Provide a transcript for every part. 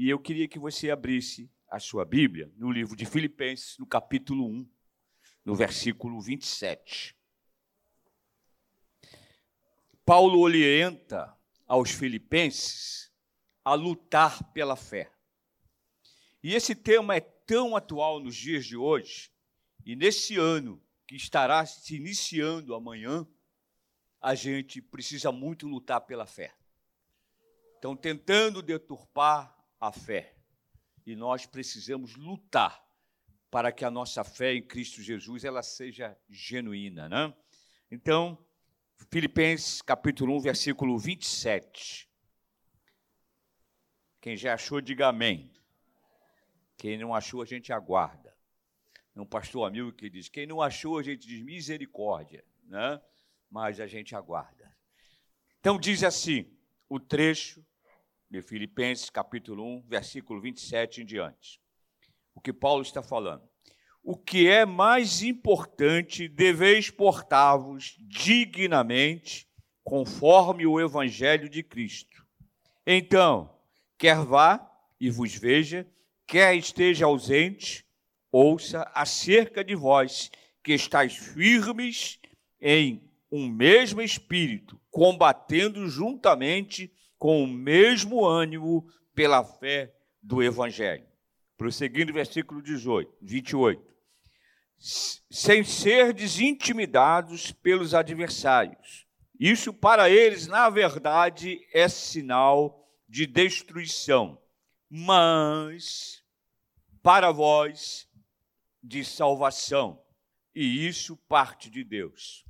E eu queria que você abrisse a sua Bíblia no livro de Filipenses, no capítulo 1, no versículo 27. Paulo orienta aos filipenses a lutar pela fé. E esse tema é tão atual nos dias de hoje, e nesse ano que estará se iniciando amanhã, a gente precisa muito lutar pela fé. Estão tentando deturpar a fé. E nós precisamos lutar para que a nossa fé em Cristo Jesus ela seja genuína, né? Então, Filipenses capítulo 1, versículo 27. Quem já achou, diga amém. Quem não achou, a gente aguarda. É um pastor amigo que diz: quem não achou, a gente diz misericórdia, né? mas a gente aguarda. Então, diz assim o trecho de Filipenses, capítulo 1, versículo 27 em diante. O que Paulo está falando. O que é mais importante, deveis portar-vos dignamente, conforme o evangelho de Cristo. Então, quer vá e vos veja, quer esteja ausente, ouça acerca de vós, que estáis firmes em um mesmo espírito, combatendo juntamente com o mesmo ânimo pela fé do Evangelho. Prosseguindo, versículo 18, 28. Sem ser intimidados pelos adversários. Isso para eles, na verdade, é sinal de destruição, mas para vós de salvação, e isso parte de Deus.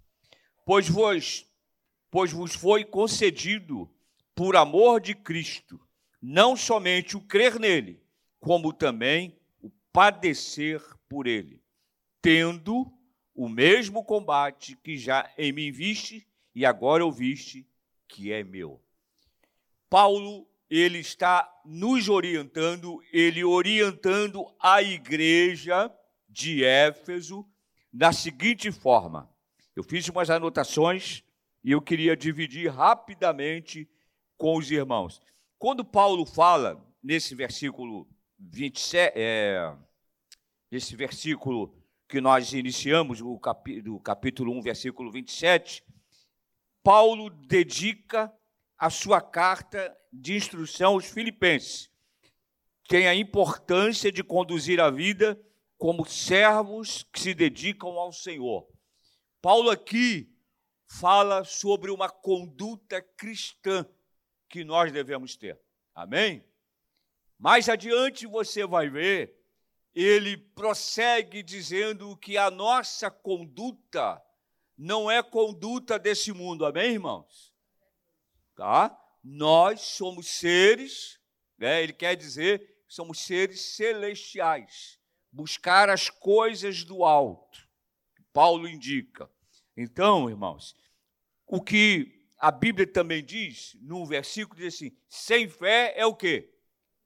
Pois vos, pois vos foi concedido por amor de Cristo, não somente o crer nele, como também o padecer por ele, tendo o mesmo combate que já em mim viste e agora ouviste que é meu. Paulo, ele está nos orientando, ele orientando a igreja de Éfeso da seguinte forma. Eu fiz umas anotações e eu queria dividir rapidamente com os irmãos. Quando Paulo fala nesse versículo 27, é, nesse versículo que nós iniciamos, o capi, do capítulo 1, versículo 27, Paulo dedica a sua carta de instrução aos filipenses. Tem a importância de conduzir a vida como servos que se dedicam ao Senhor. Paulo aqui fala sobre uma conduta cristã que nós devemos ter. Amém? Mais adiante você vai ver, ele prossegue dizendo que a nossa conduta não é conduta desse mundo. Amém, irmãos? Tá? Nós somos seres, né? ele quer dizer, somos seres celestiais. Buscar as coisas do alto. Paulo indica. Então, irmãos, o que a Bíblia também diz, num versículo, diz assim: sem fé é o quê?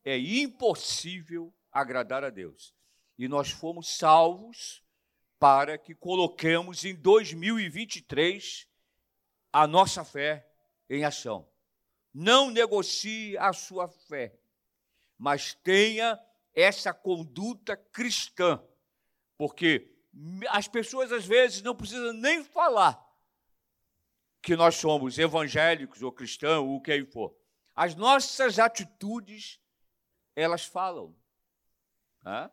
É impossível agradar a Deus. E nós fomos salvos para que coloquemos em 2023 a nossa fé em ação. Não negocie a sua fé, mas tenha essa conduta cristã, porque as pessoas às vezes não precisam nem falar, que nós somos evangélicos ou cristãos, ou o que aí for. As nossas atitudes, elas falam. Né?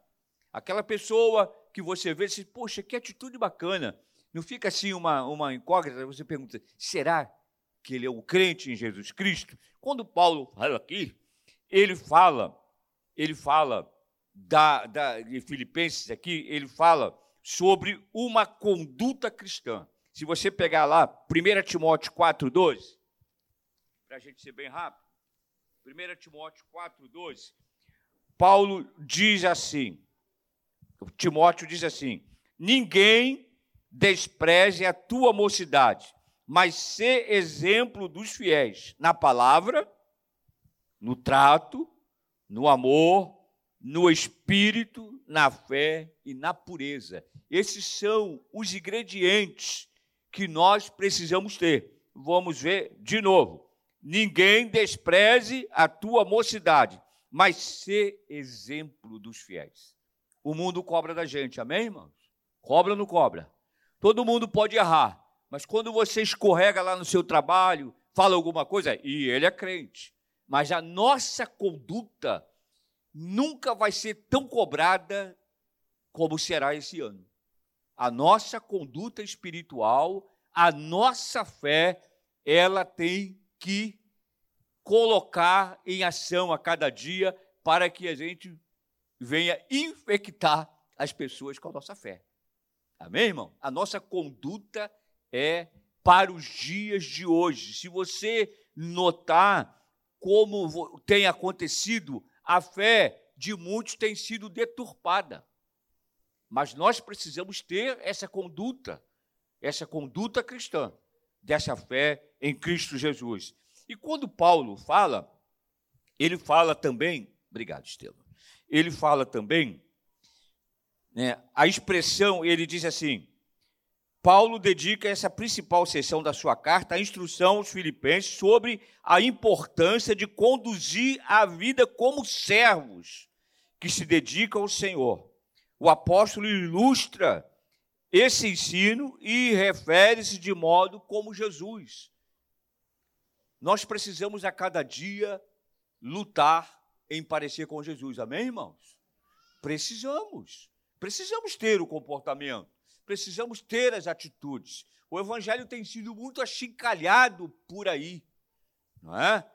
Aquela pessoa que você vê, você, poxa, que atitude bacana. Não fica assim uma, uma incógnita, você pergunta, será que ele é um crente em Jesus Cristo? Quando Paulo fala aqui, ele fala, ele fala da, da, de Filipenses aqui, ele fala sobre uma conduta cristã. Se você pegar lá 1 Timóteo 4,12, para a gente ser bem rápido, 1 Timóteo 4,12, Paulo diz assim, Timóteo diz assim: ninguém despreze a tua mocidade, mas sê exemplo dos fiéis na palavra, no trato, no amor, no espírito, na fé e na pureza. Esses são os ingredientes que nós precisamos ter. Vamos ver de novo. Ninguém despreze a tua mocidade, mas ser exemplo dos fiéis. O mundo cobra da gente, amém, irmãos? Cobra ou não cobra? Todo mundo pode errar, mas quando você escorrega lá no seu trabalho, fala alguma coisa, e ele é crente, mas a nossa conduta nunca vai ser tão cobrada como será esse ano. A nossa conduta espiritual, a nossa fé, ela tem que colocar em ação a cada dia para que a gente venha infectar as pessoas com a nossa fé. Amém, irmão? A nossa conduta é para os dias de hoje. Se você notar como tem acontecido, a fé de muitos tem sido deturpada. Mas nós precisamos ter essa conduta, essa conduta cristã, dessa fé em Cristo Jesus. E quando Paulo fala, ele fala também, obrigado, Estevam, ele fala também, né, a expressão, ele diz assim, Paulo dedica essa principal seção da sua carta à instrução aos filipenses sobre a importância de conduzir a vida como servos que se dedicam ao Senhor o apóstolo ilustra esse ensino e refere-se de modo como Jesus. Nós precisamos a cada dia lutar em parecer com Jesus, amém, irmãos? Precisamos, precisamos ter o comportamento, precisamos ter as atitudes. O evangelho tem sido muito achincalhado por aí, não é?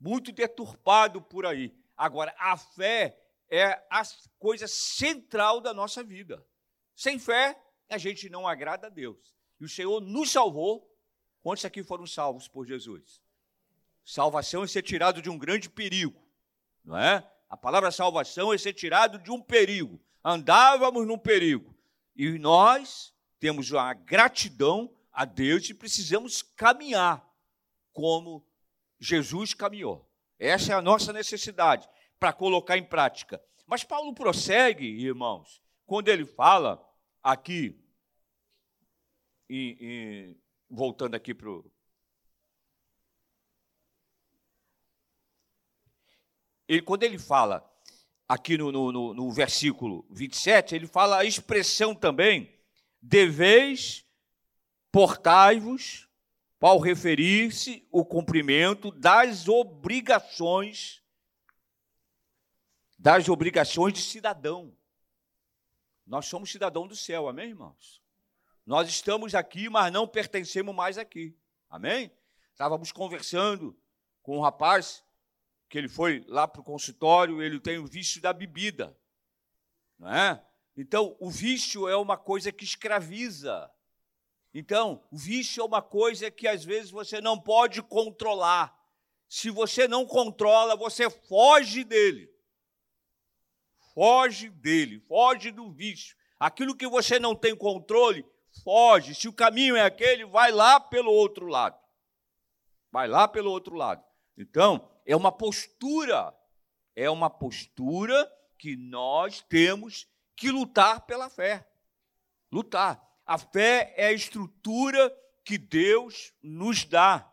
Muito deturpado por aí. Agora, a fé é a coisa central da nossa vida. Sem fé, a gente não agrada a Deus. E o Senhor nos salvou. Quantos aqui foram salvos por Jesus? Salvação é ser tirado de um grande perigo, não é? A palavra salvação é ser tirado de um perigo. Andávamos num perigo. E nós temos a gratidão a Deus e precisamos caminhar como Jesus caminhou. Essa é a nossa necessidade para colocar em prática. Mas Paulo prossegue, irmãos, quando ele fala aqui, e, e voltando aqui para o. Ele, quando ele fala aqui no, no, no versículo 27, ele fala a expressão também, deveis portai-vos, ao referir-se o cumprimento das obrigações das obrigações de cidadão. Nós somos cidadão do céu, amém, irmãos? Nós estamos aqui, mas não pertencemos mais aqui, amém? Estávamos conversando com um rapaz que ele foi lá para o consultório, ele tem o vício da bebida, não é? Então, o vício é uma coisa que escraviza. Então, o vício é uma coisa que às vezes você não pode controlar. Se você não controla, você foge dele foge dele, foge do vício. Aquilo que você não tem controle, foge. Se o caminho é aquele, vai lá pelo outro lado. Vai lá pelo outro lado. Então, é uma postura, é uma postura que nós temos que lutar pela fé. Lutar. A fé é a estrutura que Deus nos dá.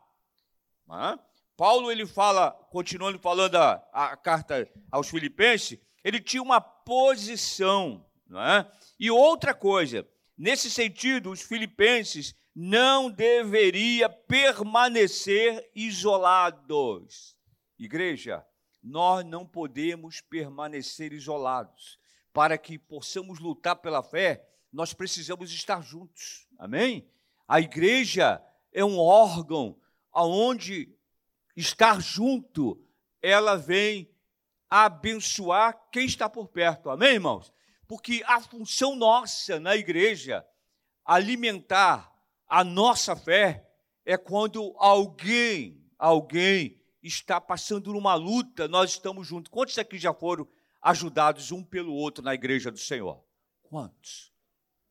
Paulo ele fala, continuando falando a, a carta aos Filipenses, ele tinha uma posição. Não é? E outra coisa, nesse sentido, os filipenses não deveria permanecer isolados. Igreja, nós não podemos permanecer isolados. Para que possamos lutar pela fé, nós precisamos estar juntos. Amém? A igreja é um órgão aonde estar junto, ela vem abençoar quem está por perto. Amém, irmãos? Porque a função nossa na igreja, alimentar a nossa fé, é quando alguém, alguém está passando numa luta, nós estamos juntos. Quantos aqui já foram ajudados um pelo outro na igreja do Senhor? Quantos?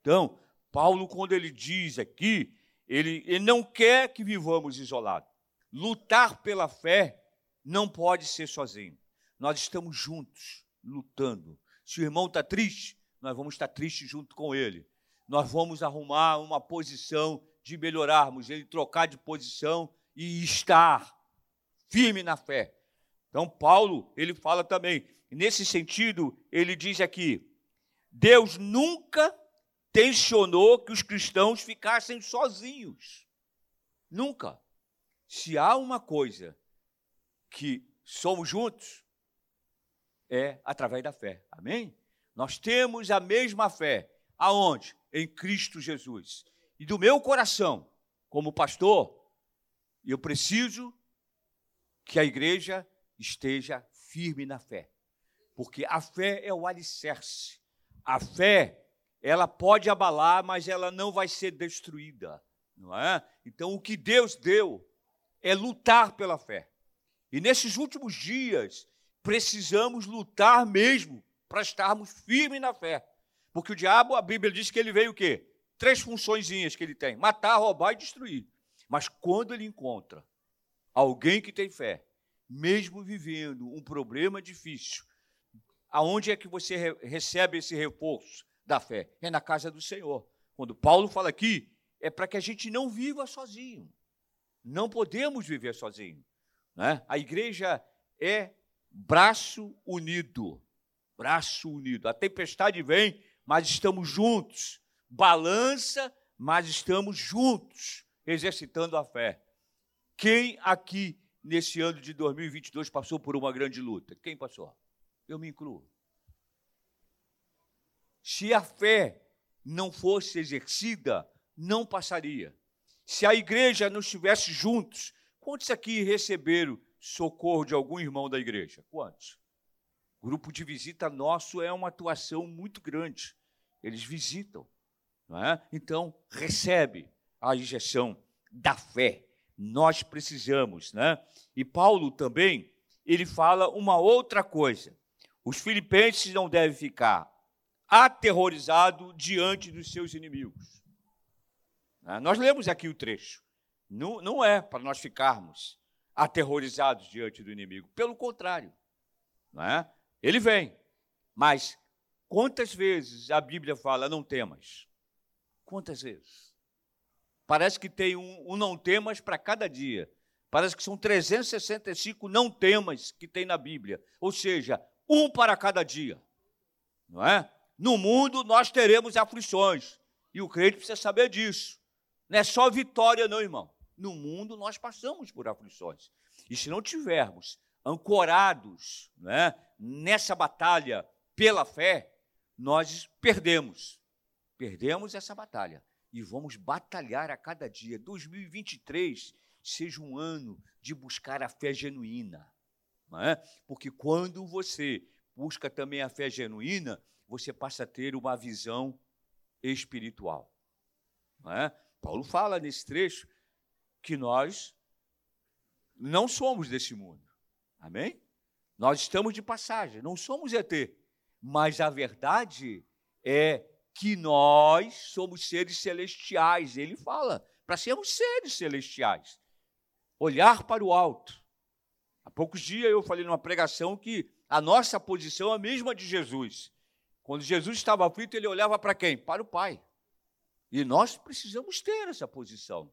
Então, Paulo, quando ele diz aqui, ele, ele não quer que vivamos isolados. Lutar pela fé não pode ser sozinho. Nós estamos juntos, lutando. Se o irmão está triste, nós vamos estar tristes junto com ele. Nós vamos arrumar uma posição de melhorarmos, ele trocar de posição e estar firme na fé. Então, Paulo, ele fala também, nesse sentido, ele diz aqui: Deus nunca tensionou que os cristãos ficassem sozinhos. Nunca. Se há uma coisa que somos juntos, é através da fé. Amém? Nós temos a mesma fé. Aonde? Em Cristo Jesus. E do meu coração, como pastor, eu preciso que a igreja esteja firme na fé. Porque a fé é o alicerce. A fé, ela pode abalar, mas ela não vai ser destruída, não é? Então o que Deus deu é lutar pela fé. E nesses últimos dias, precisamos lutar mesmo para estarmos firmes na fé. Porque o diabo, a Bíblia diz que ele veio o quê? Três funçõezinhas que ele tem: matar, roubar e destruir. Mas quando ele encontra alguém que tem fé, mesmo vivendo um problema difícil, aonde é que você re recebe esse reforço da fé? É na casa do Senhor. Quando Paulo fala aqui, é para que a gente não viva sozinho. Não podemos viver sozinho. Né? A igreja é braço unido. Braço unido. A tempestade vem, mas estamos juntos. Balança, mas estamos juntos, exercitando a fé. Quem aqui nesse ano de 2022 passou por uma grande luta? Quem passou? Eu me incluo. Se a fé não fosse exercida, não passaria. Se a igreja não estivesse juntos, quantos aqui receberam socorro de algum irmão da igreja? Quantos? grupo de visita nosso é uma atuação muito grande. Eles visitam. É? Então, recebe a injeção da fé. Nós precisamos. Né? E Paulo também, ele fala uma outra coisa. Os filipenses não devem ficar aterrorizados diante dos seus inimigos. Né? Nós lemos aqui o trecho. Não, não é para nós ficarmos aterrorizados diante do inimigo. Pelo contrário, não é? ele vem. Mas quantas vezes a Bíblia fala não temas? Quantas vezes? Parece que tem um, um não temas para cada dia. Parece que são 365 não temas que tem na Bíblia. Ou seja, um para cada dia. Não é? No mundo nós teremos aflições. E o crente precisa saber disso. Não é só vitória, não, irmão. No mundo nós passamos por aflições. E se não tivermos ancorados né, nessa batalha pela fé, nós perdemos. Perdemos essa batalha. E vamos batalhar a cada dia. 2023 seja um ano de buscar a fé genuína. É? Porque quando você busca também a fé genuína, você passa a ter uma visão espiritual. É? Paulo fala nesse trecho que nós não somos desse mundo. Amém? Nós estamos de passagem, não somos ET. Mas a verdade é que nós somos seres celestiais. Ele fala para sermos seres celestiais. Olhar para o alto. Há poucos dias eu falei numa pregação que a nossa posição é a mesma de Jesus. Quando Jesus estava aflito, ele olhava para quem? Para o Pai. E nós precisamos ter essa posição.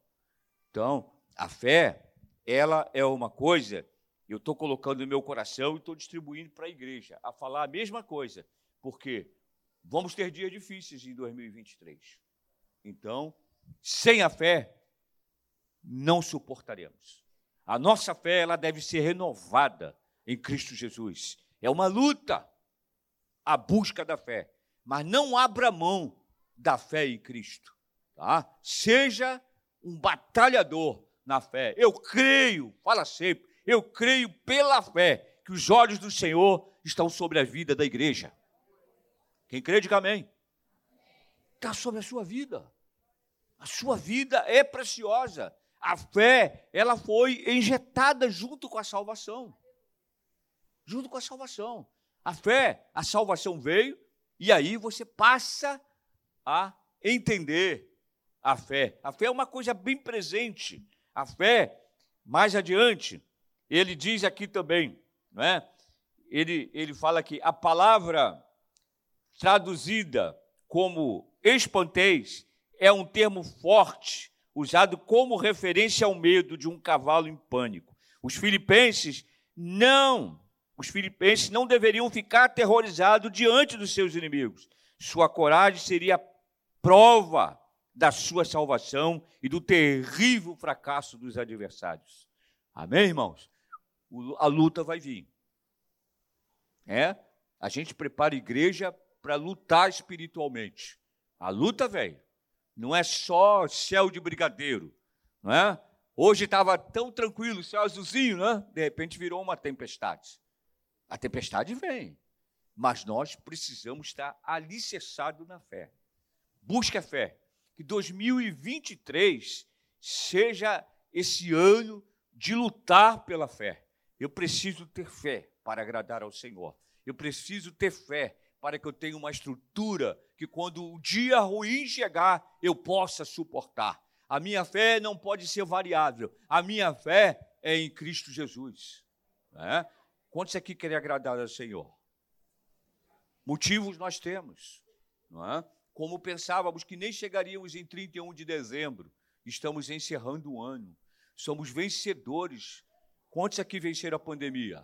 Então, a fé, ela é uma coisa, eu estou colocando no meu coração e estou distribuindo para a igreja, a falar a mesma coisa, porque vamos ter dias difíceis em 2023. Então, sem a fé, não suportaremos. A nossa fé, ela deve ser renovada em Cristo Jesus. É uma luta, a busca da fé. Mas não abra mão da fé em Cristo. Tá? Seja um batalhador na fé. Eu creio, fala sempre, eu creio pela fé que os olhos do Senhor estão sobre a vida da igreja. Quem crê, diga amém. Está sobre a sua vida. A sua vida é preciosa. A fé, ela foi injetada junto com a salvação. Junto com a salvação. A fé, a salvação veio, e aí você passa a entender a fé. A fé é uma coisa bem presente. A fé, mais adiante, ele diz aqui também, não é? Ele, ele fala que a palavra traduzida como espanteis é um termo forte, usado como referência ao medo de um cavalo em pânico. Os filipenses não, os filipenses não deveriam ficar aterrorizados diante dos seus inimigos. Sua coragem seria prova da sua salvação e do terrível fracasso dos adversários. Amém, irmãos? A luta vai vir. É? A gente prepara a igreja para lutar espiritualmente. A luta vem. Não é só céu de brigadeiro, não é? Hoje estava tão tranquilo, céu azulzinho, né? De repente virou uma tempestade. A tempestade vem, mas nós precisamos estar alicerçados na fé. Busque a fé. Que 2023 seja esse ano de lutar pela fé. Eu preciso ter fé para agradar ao Senhor. Eu preciso ter fé para que eu tenha uma estrutura que, quando o dia ruim chegar, eu possa suportar. A minha fé não pode ser variável. A minha fé é em Cristo Jesus. Né? Quantos aqui querem agradar ao Senhor? Motivos nós temos. Não é? Como pensávamos que nem chegaríamos em 31 de dezembro, estamos encerrando o ano. Somos vencedores. Quantos aqui venceram a pandemia?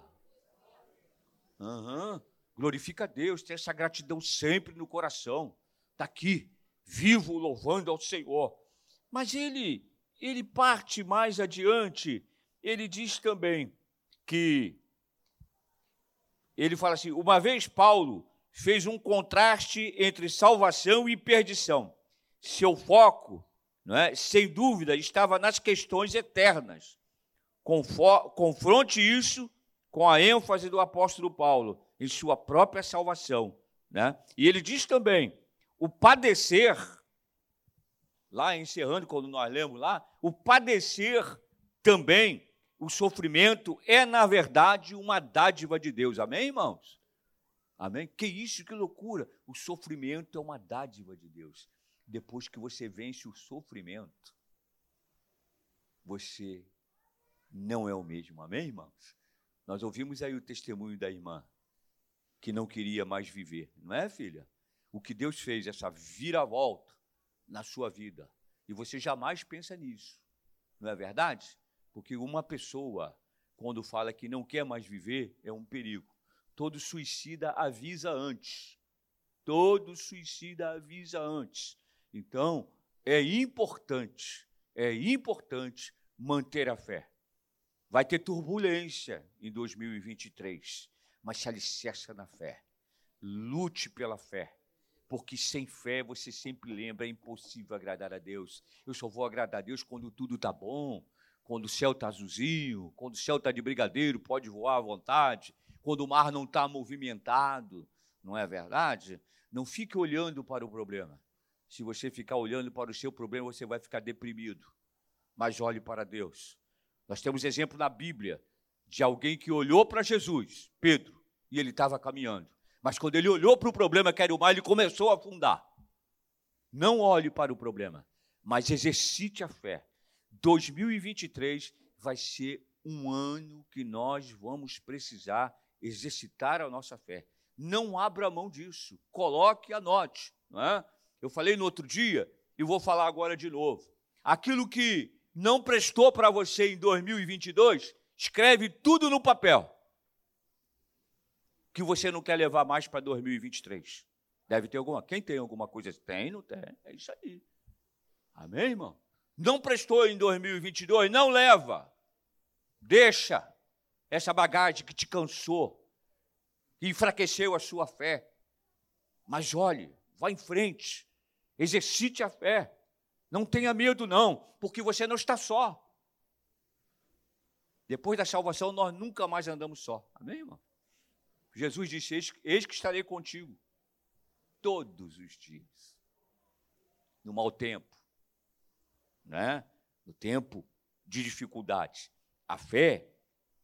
Uhum. Glorifica a Deus, tem essa gratidão sempre no coração. Está aqui, vivo, louvando ao Senhor. Mas ele, ele parte mais adiante, ele diz também que, ele fala assim, uma vez Paulo fez um contraste entre salvação e perdição. Seu foco, é, sem dúvida, estava nas questões eternas. Confronte isso com a ênfase do apóstolo Paulo em sua própria salvação. Né? E ele diz também: o padecer, lá encerrando, quando nós lemos lá, o padecer também, o sofrimento, é, na verdade, uma dádiva de Deus. Amém, irmãos? Amém? Que isso, que loucura! O sofrimento é uma dádiva de Deus. Depois que você vence o sofrimento, você não é o mesmo. Amém, irmãos? Nós ouvimos aí o testemunho da irmã que não queria mais viver, não é, filha? O que Deus fez, essa viravolta na sua vida, e você jamais pensa nisso, não é verdade? Porque uma pessoa, quando fala que não quer mais viver, é um perigo. Todo suicida avisa antes. Todo suicida avisa antes. Então, é importante, é importante manter a fé. Vai ter turbulência em 2023, mas se alicerça na fé. Lute pela fé, porque sem fé você sempre lembra, é impossível agradar a Deus. Eu só vou agradar a Deus quando tudo está bom, quando o céu está azulzinho, quando o céu está de brigadeiro, pode voar à vontade quando o mar não está movimentado, não é verdade? Não fique olhando para o problema. Se você ficar olhando para o seu problema, você vai ficar deprimido. Mas olhe para Deus. Nós temos exemplo na Bíblia de alguém que olhou para Jesus, Pedro, e ele estava caminhando. Mas quando ele olhou para o problema que era o mar, ele começou a afundar. Não olhe para o problema, mas exercite a fé. 2023 vai ser um ano que nós vamos precisar exercitar a nossa fé. Não abra mão disso. Coloque, anote. Não é? Eu falei no outro dia e vou falar agora de novo. Aquilo que não prestou para você em 2022, escreve tudo no papel. Que você não quer levar mais para 2023. Deve ter alguma. Quem tem alguma coisa? Tem, não tem. É isso aí. Amém, irmão? Não prestou em 2022, não leva. Deixa essa bagagem que te cansou, que enfraqueceu a sua fé. Mas olhe, vá em frente, exercite a fé. Não tenha medo, não, porque você não está só. Depois da salvação, nós nunca mais andamos só. Amém, irmão? Jesus disse: Eis, eis que estarei contigo todos os dias. No mau tempo, né? no tempo de dificuldades. A fé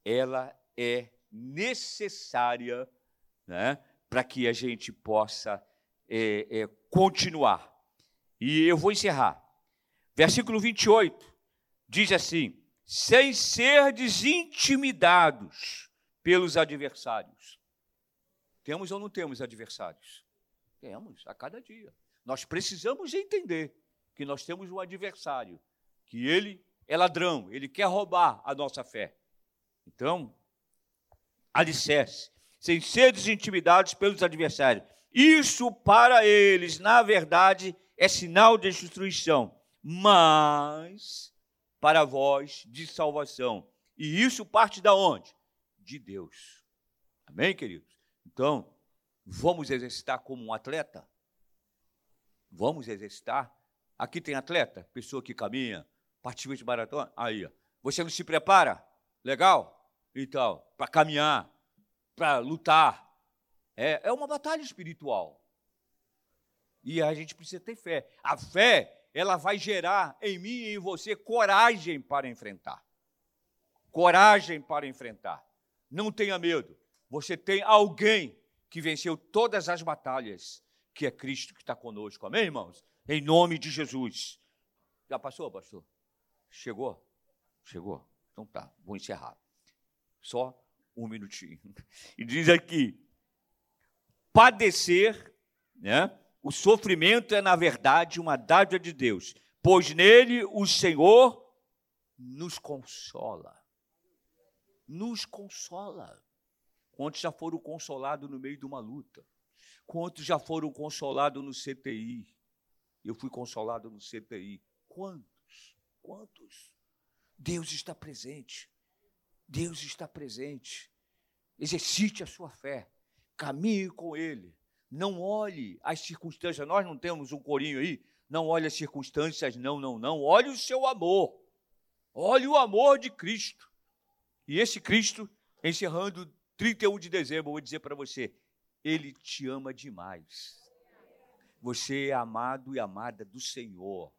ela é necessária né, para que a gente possa é, é, continuar. E eu vou encerrar. Versículo 28 diz assim: sem ser intimidados pelos adversários. Temos ou não temos adversários? Temos, a cada dia. Nós precisamos entender que nós temos um adversário, que ele é ladrão, ele quer roubar a nossa fé. Então, alicerce, sem ser intimidados pelos adversários. Isso para eles, na verdade, é sinal de destruição, mas para vós de salvação. E isso parte da onde? De Deus. Amém, queridos? Então, vamos exercitar como um atleta? Vamos exercitar. Aqui tem atleta, pessoa que caminha, participa de maratona. Aí, ó. você não se prepara? Legal? Então, para caminhar, para lutar. É, é uma batalha espiritual. E a gente precisa ter fé. A fé, ela vai gerar em mim e em você coragem para enfrentar. Coragem para enfrentar. Não tenha medo. Você tem alguém que venceu todas as batalhas, que é Cristo que está conosco. Amém, irmãos? Em nome de Jesus. Já passou, pastor? Chegou? Chegou? Então tá, vou encerrar. Só um minutinho. E diz aqui: padecer, né? O sofrimento é, na verdade, uma dádiva de Deus, pois nele o Senhor nos consola. Nos consola. Quantos já foram consolados no meio de uma luta? Quantos já foram consolados no CTI? Eu fui consolado no CTI. Quantos? Quantos? Deus está presente. Deus está presente. Exercite a sua fé. Caminhe com Ele. Não olhe as circunstâncias. Nós não temos um corinho aí. Não olhe as circunstâncias, não, não, não. Olhe o seu amor. Olhe o amor de Cristo. E esse Cristo, encerrando 31 de dezembro, eu vou dizer para você: Ele te ama demais. Você é amado e amada do Senhor.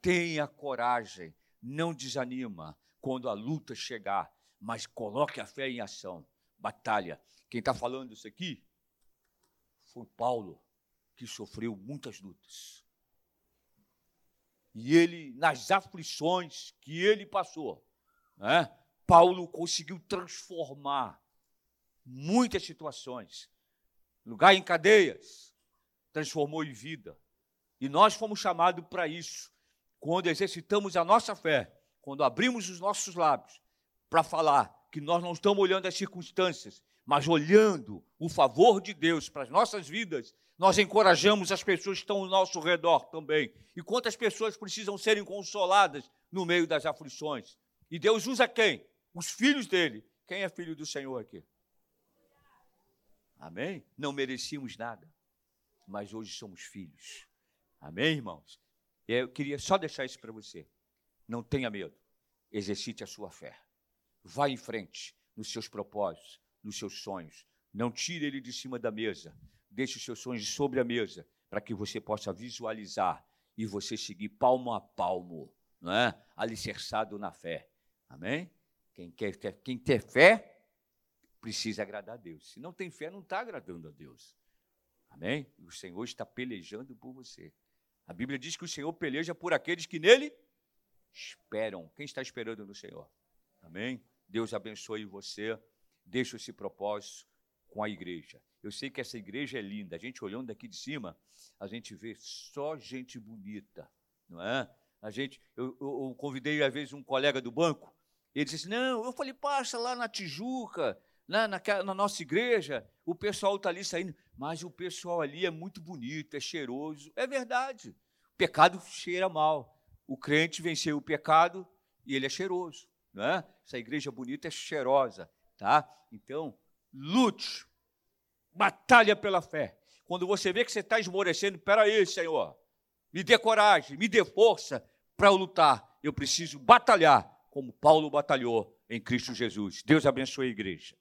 Tenha coragem, não desanima quando a luta chegar, mas coloque a fé em ação. Batalha. Quem está falando isso aqui foi Paulo, que sofreu muitas lutas. E ele, nas aflições que ele passou, né, Paulo conseguiu transformar muitas situações. Lugar em cadeias, transformou em vida. E nós fomos chamados para isso, quando exercitamos a nossa fé, quando abrimos os nossos lábios para falar que nós não estamos olhando as circunstâncias, mas olhando o favor de Deus para as nossas vidas, nós encorajamos as pessoas que estão ao nosso redor também. E quantas pessoas precisam serem consoladas no meio das aflições? E Deus usa quem? Os filhos dele. Quem é filho do Senhor aqui? Amém? Não merecíamos nada, mas hoje somos filhos. Amém, irmãos? Eu queria só deixar isso para você. Não tenha medo. Exercite a sua fé. Vá em frente nos seus propósitos nos seus sonhos. Não tire ele de cima da mesa. Deixe os seus sonhos sobre a mesa, para que você possa visualizar e você seguir palmo a palmo, não é? alicerçado na fé. Amém? Quem quer ter, quem tem fé precisa agradar a Deus. Se não tem fé, não está agradando a Deus. Amém? O Senhor está pelejando por você. A Bíblia diz que o Senhor peleja por aqueles que nele esperam. Quem está esperando no Senhor? Amém? Deus abençoe você deixo esse propósito com a igreja. Eu sei que essa igreja é linda. A gente olhando daqui de cima, a gente vê só gente bonita, não é? A gente, eu, eu, eu convidei às vezes um colega do banco. Ele disse: assim, "Não, eu falei passa lá na Tijuca, na, na, na nossa igreja, o pessoal está ali saindo, mas o pessoal ali é muito bonito, é cheiroso. É verdade. O pecado cheira mal. O crente venceu o pecado e ele é cheiroso. Não é? Essa igreja bonita é cheirosa tá? Então, lute, batalha pela fé. Quando você vê que você está esmorecendo, peraí, Senhor, me dê coragem, me dê força para lutar. Eu preciso batalhar como Paulo batalhou em Cristo Jesus. Deus abençoe a igreja.